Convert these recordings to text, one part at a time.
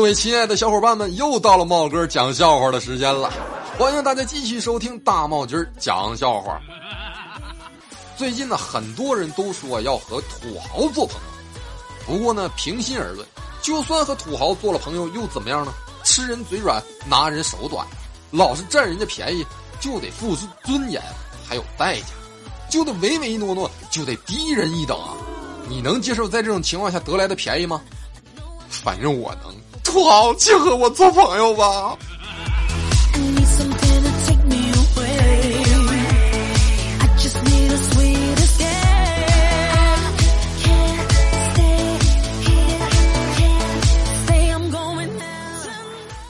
各位亲爱的小伙伴们，又到了帽哥讲笑话的时间了，欢迎大家继续收听大帽今儿讲笑话。最近呢，很多人都说要和土豪做朋友，不过呢，平心而论，就算和土豪做了朋友又怎么样呢？吃人嘴软，拿人手短，老是占人家便宜，就得付出尊严，还有代价，就得唯唯诺诺，就得低人一等啊！你能接受在这种情况下得来的便宜吗？反正我能。土豪，请和我做朋友吧。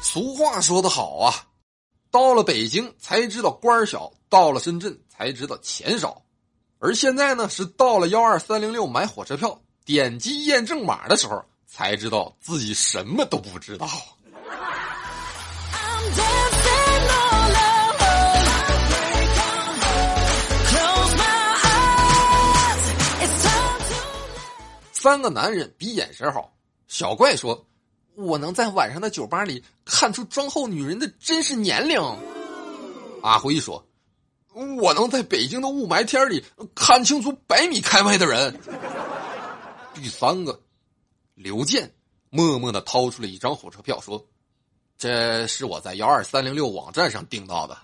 俗话说得好啊，到了北京才知道官儿小，到了深圳才知道钱少，而现在呢，是到了幺二三零六买火车票，点击验证码的时候。才知道自己什么都不知道。三个男人比眼神好。小怪说：“我能在晚上的酒吧里看出妆后女人的真实年龄。”阿辉说：“我能在北京的雾霾天里看清楚百米开外的人。”第三个。刘健默默的掏出了一张火车票，说：“这是我在幺二三零六网站上订到的。”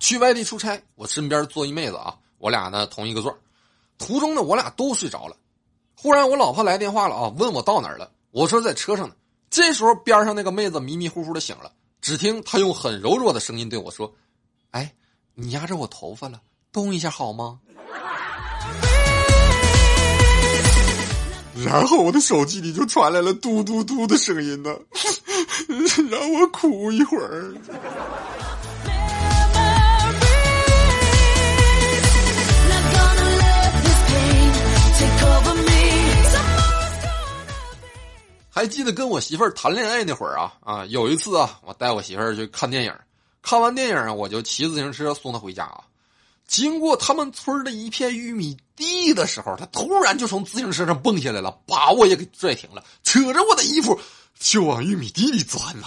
去外地出差，我身边坐一妹子啊，我俩呢同一个座途中呢，我俩都睡着了。忽然我老婆来电话了啊，问我到哪儿了。我说在车上呢。这时候边上那个妹子迷迷糊糊的醒了。只听他用很柔弱的声音对我说：“哎，你压着我头发了，动一下好吗？”然后我的手机里就传来了嘟嘟嘟的声音呢，让我哭一会儿。还记得跟我媳妇儿谈恋爱那会儿啊啊，有一次啊，我带我媳妇儿去看电影，看完电影，我就骑自行车送她回家啊。经过他们村的一片玉米地的时候，她突然就从自行车上蹦下来了，把我也给拽停了，扯着我的衣服就往玉米地里钻呐。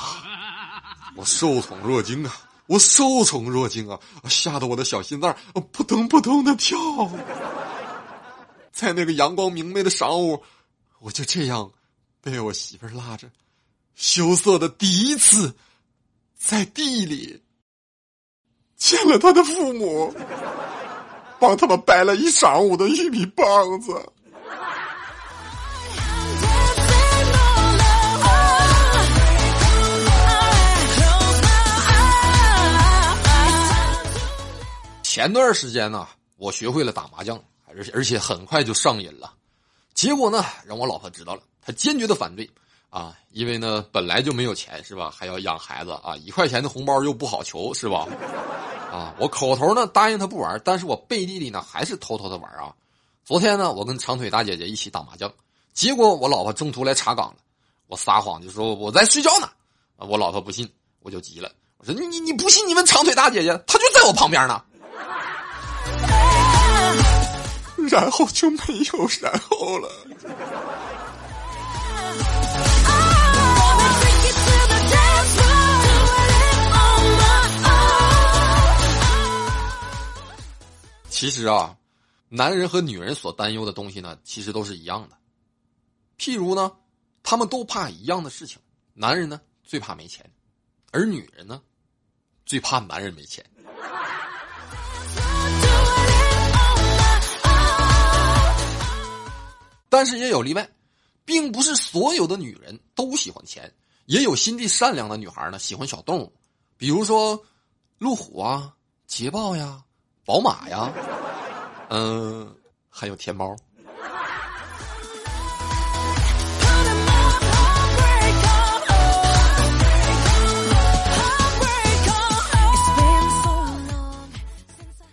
我受宠若惊啊，我受宠若惊啊，吓得我的小心脏扑通扑通的跳。在那个阳光明媚的晌午，我就这样。被我媳妇拉着，羞涩的第一次，在地里见了他的父母，帮他们掰了一晌午的玉米棒子。前段时间呢，我学会了打麻将，而而且很快就上瘾了，结果呢，让我老婆知道了。他坚决的反对，啊，因为呢本来就没有钱是吧？还要养孩子啊，一块钱的红包又不好求是吧？啊，我口头呢答应他不玩，但是我背地里呢还是偷偷的玩啊。昨天呢，我跟长腿大姐姐一起打麻将，结果我老婆中途来查岗了，我撒谎就说我在睡觉呢，我老婆不信，我就急了，我说你你你不信你问长腿大姐姐，她就在我旁边呢。然后就没有然后了。其实啊，男人和女人所担忧的东西呢，其实都是一样的。譬如呢，他们都怕一样的事情。男人呢最怕没钱，而女人呢最怕男人没钱。但是也有例外，并不是所有的女人都喜欢钱，也有心地善良的女孩呢喜欢小动物，比如说路虎啊、捷豹呀。宝马呀，嗯，还有天猫。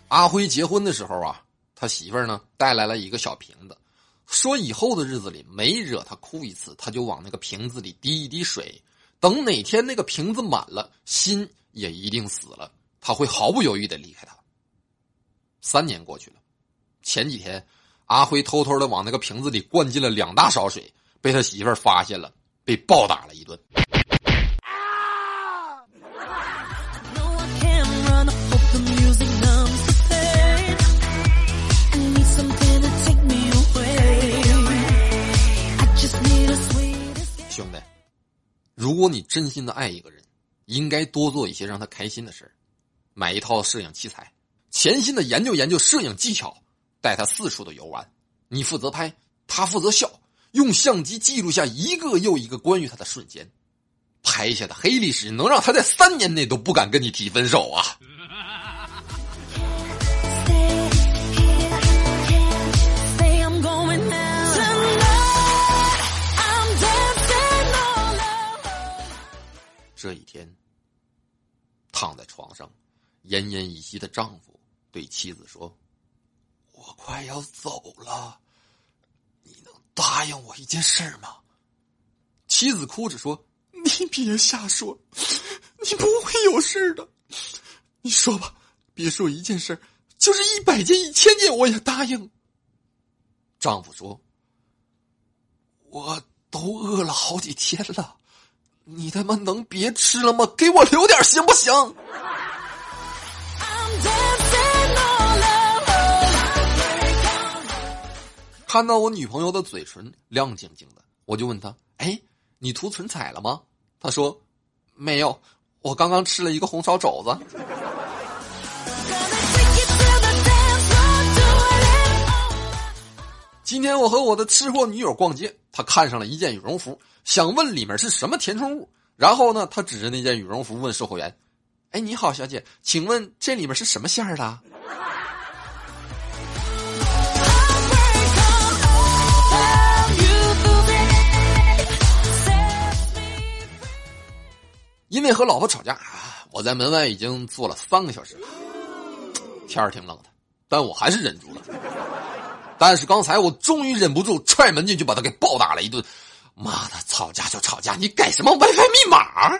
阿辉结婚的时候啊，他媳妇儿呢带来了一个小瓶子，说以后的日子里每惹他哭一次，他就往那个瓶子里滴一滴水，等哪天那个瓶子满了，心也一定死了。他会毫不犹豫的离开他。三年过去了，前几天，阿辉偷偷的往那个瓶子里灌进了两大勺水，被他媳妇儿发现了，被暴打了一顿。兄弟，如果你真心的爱一个人，应该多做一些让他开心的事买一套摄影器材。潜心的研究研究摄影技巧，带他四处的游玩，你负责拍，他负责笑，用相机记录下一个又一个关于他的瞬间，拍下的黑历史能让他在三年内都不敢跟你提分手啊！这一天，躺在床上，奄奄一息的丈夫。对妻子说：“我快要走了，你能答应我一件事吗？”妻子哭着说：“你别瞎说，你不会有事的。你说吧，别说一件事，就是一百件、一千件，我也答应。”丈夫说：“我都饿了好几天了，你他妈能别吃了吗？给我留点行不行？”看到我女朋友的嘴唇亮晶晶的，我就问她：“哎，你涂唇彩了吗？”她说：“没有，我刚刚吃了一个红烧肘子。”今天我和我的吃货女友逛街，她看上了一件羽绒服，想问里面是什么填充物。然后呢，她指着那件羽绒服问售货员：“哎，你好，小姐，请问这里面是什么馅儿的？”因为和老婆吵架，我在门外已经坐了三个小时了。天儿挺冷的，但我还是忍住了。但是刚才我终于忍不住踹门进去，把他给暴打了一顿。妈的，吵架就吵架，你改什么 WiFi 密码？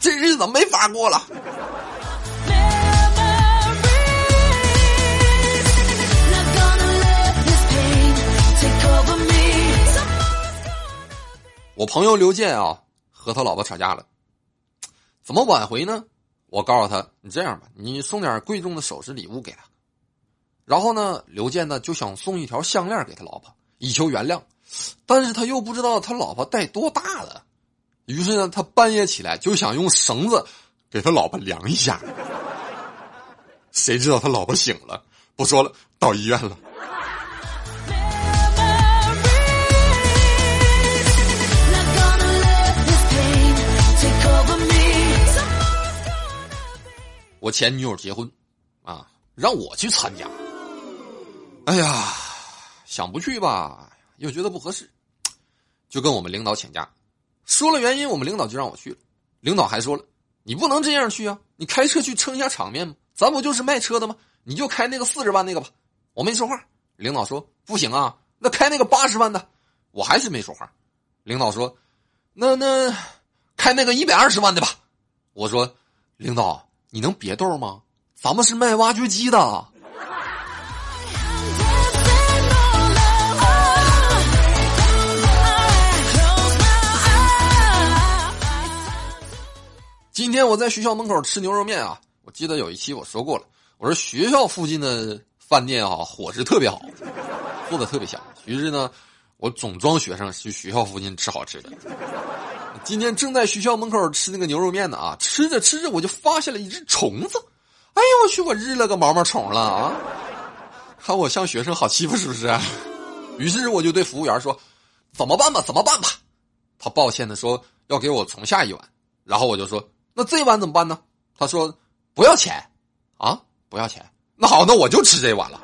这日子没法过了。我朋友刘健啊，和他老婆吵架了，怎么挽回呢？我告诉他，你这样吧，你送点贵重的首饰礼物给他。然后呢，刘健呢就想送一条项链给他老婆，以求原谅，但是他又不知道他老婆戴多大了，于是呢，他半夜起来就想用绳子给他老婆量一下。谁知道他老婆醒了，不说了，到医院了。我前女友结婚，啊，让我去参加。哎呀，想不去吧，又觉得不合适，就跟我们领导请假，说了原因，我们领导就让我去了。领导还说了，你不能这样去啊，你开车去撑一下场面吗？咱不就是卖车的吗？你就开那个四十万那个吧。我没说话，领导说不行啊，那开那个八十万的，我还是没说话。领导说，那那开那个一百二十万的吧。我说，领导。你能别逗吗？咱们是卖挖掘机的。今天我在学校门口吃牛肉面啊，我记得有一期我说过了，我说学校附近的饭店啊，伙食特别好，做的特别香。于是呢，我总装学生去学校附近吃好吃的。今天正在学校门口吃那个牛肉面呢啊，吃着吃着我就发现了一只虫子，哎呦我去，我日了个毛毛虫了啊！看我像学生好欺负是不是？于是我就对服务员说：“怎么办吧，怎么办吧？”他抱歉的说：“要给我重下一碗。”然后我就说：“那这碗怎么办呢？”他说：“不要钱，啊，不要钱。那好，那我就吃这碗了。”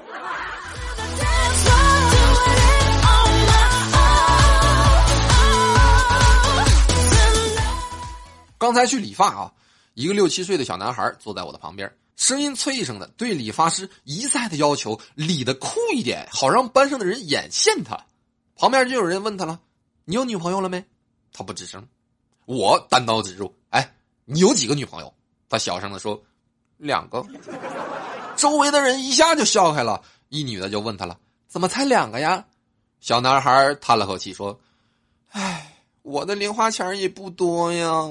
刚才去理发啊，一个六七岁的小男孩坐在我的旁边，声音脆声的对理发师一再的要求理的酷一点，好让班上的人眼线他。旁边就有人问他了：“你有女朋友了没？”他不吱声。我单刀直入：“哎，你有几个女朋友？”他小声的说：“两个。”周围的人一下就笑开了。一女的就问他了：“怎么才两个呀？”小男孩叹了口气说：“唉，我的零花钱也不多呀。”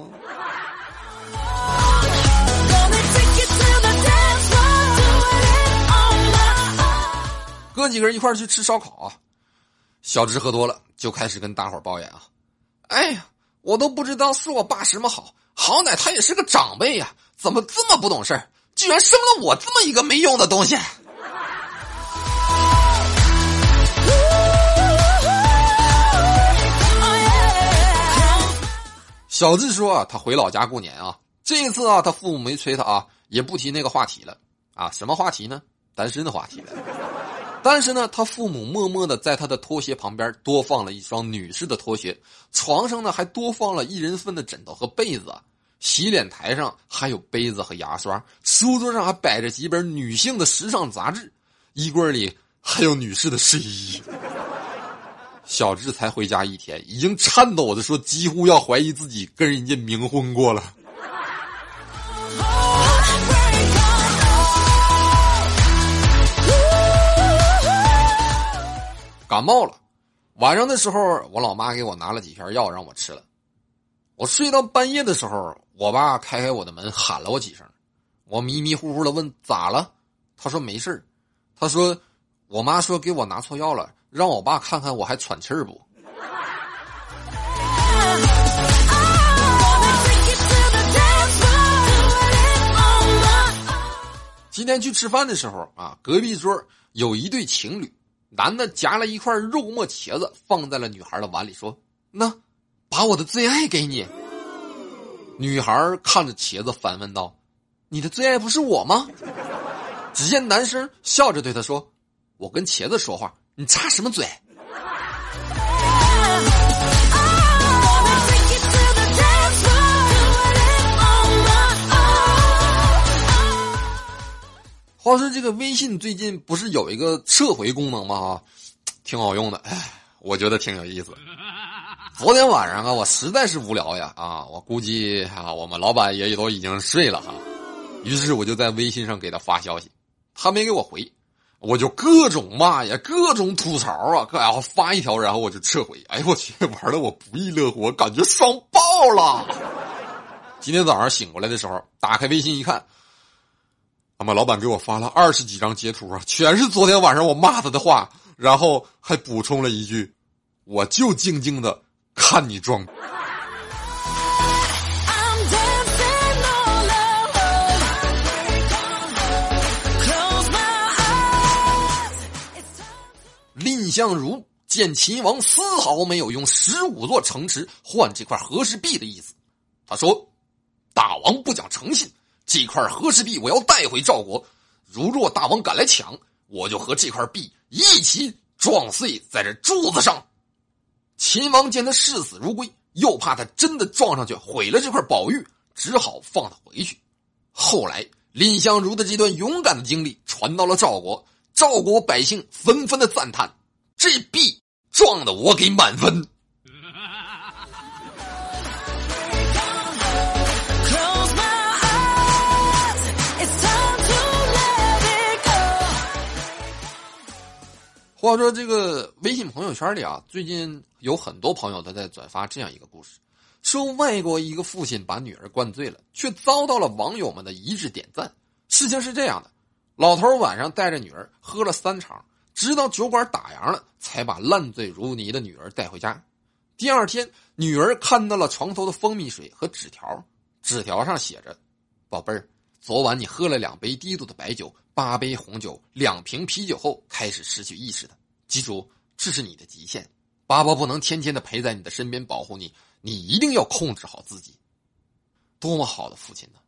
哥几个人一块去吃烧烤啊。小智喝多了，就开始跟大伙抱怨啊：“哎呀，我都不知道是我爸什么好，好歹他也是个长辈呀，怎么这么不懂事？居然生了我这么一个没用的东西！”小智说：“啊，他回老家过年啊，这一次啊，他父母没催他啊，也不提那个话题了啊。什么话题呢？单身的话题了。但是呢，他父母默默的在他的拖鞋旁边多放了一双女士的拖鞋，床上呢还多放了一人份的枕头和被子，洗脸台上还有杯子和牙刷，书桌上还摆着几本女性的时尚杂志，衣柜里还有女士的睡衣。”小智才回家一天，已经颤抖的说，几乎要怀疑自己跟人家冥婚过了。感冒了，晚上的时候，我老妈给我拿了几片药让我吃了。我睡到半夜的时候，我爸开开我的门，喊了我几声。我迷迷糊糊的问咋了，他说没事他说我妈说给我拿错药了。让我爸看看我还喘气儿不？今天去吃饭的时候啊，隔壁桌有一对情侣，男的夹了一块肉末茄子放在了女孩的碗里，说：“那，把我的最爱给你。”女孩看着茄子反问道：“你的最爱不是我吗？”只见男生笑着对她说：“我跟茄子说话。”你插什么嘴？话说这个微信最近不是有一个撤回功能吗？啊，挺好用的，哎，我觉得挺有意思。昨天晚上啊，我实在是无聊呀，啊，我估计啊，我们老板也都已经睡了哈，于是我就在微信上给他发消息，他没给我回。我就各种骂呀，各种吐槽啊，然后发一条，然后我就撤回。哎呦我去，玩的我不亦乐乎，感觉爽爆了。今天早上醒过来的时候，打开微信一看，他妈老板给我发了二十几张截图啊，全是昨天晚上我骂他的话，然后还补充了一句：“我就静静的看你装。”相如见秦王丝毫没有用十五座城池换这块和氏璧的意思，他说：“大王不讲诚信，这块和氏璧我要带回赵国。如若大王敢来抢，我就和这块璧一起撞碎在这柱子上。”秦王见他视死如归，又怕他真的撞上去毁了这块宝玉，只好放他回去。后来，蔺相如的这段勇敢的经历传到了赵国。赵国百姓纷纷的赞叹：“这币撞的我给满分。”话说，这个微信朋友圈里啊，最近有很多朋友都在转发这样一个故事：说外国一个父亲把女儿灌醉了，却遭到了网友们的一致点赞。事情是这样的。老头晚上带着女儿喝了三场，直到酒馆打烊了，才把烂醉如泥的女儿带回家。第二天，女儿看到了床头的蜂蜜水和纸条，纸条上写着：“宝贝儿，昨晚你喝了两杯低度的白酒，八杯红酒，两瓶啤酒后开始失去意识的。记住，这是你的极限。爸爸不能天天的陪在你的身边保护你，你一定要控制好自己。”多么好的父亲呢！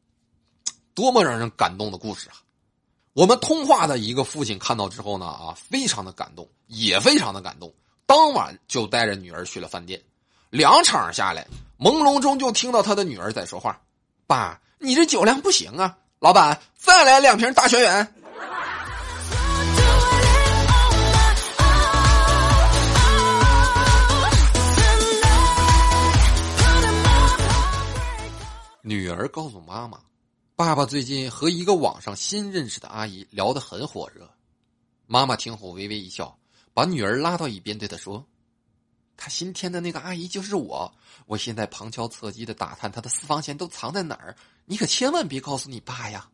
多么让人感动的故事啊！我们通话的一个父亲看到之后呢，啊，非常的感动，也非常的感动。当晚就带着女儿去了饭店，两场下来，朦胧中就听到他的女儿在说话：“爸，你这酒量不行啊，老板再来两瓶大轩辕。”女儿告诉妈妈，爸爸最近和一个网上新认识的阿姨聊得很火热。妈妈听后微微一笑，把女儿拉到一边，对她说：“他新添的那个阿姨就是我，我现在旁敲侧击的打探她的私房钱都藏在哪儿，你可千万别告诉你爸呀。”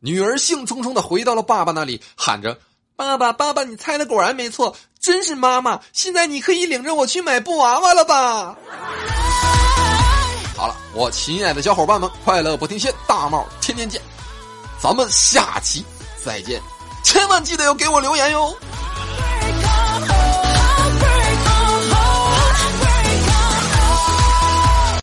女儿兴冲冲的回到了爸爸那里，喊着：“爸爸，爸爸，你猜的果然没错，真是妈妈！现在你可以领着我去买布娃娃了吧？”好了，我亲爱的小伙伴们，快乐不停歇，大帽天天见，咱们下期再见，千万记得要给我留言哟。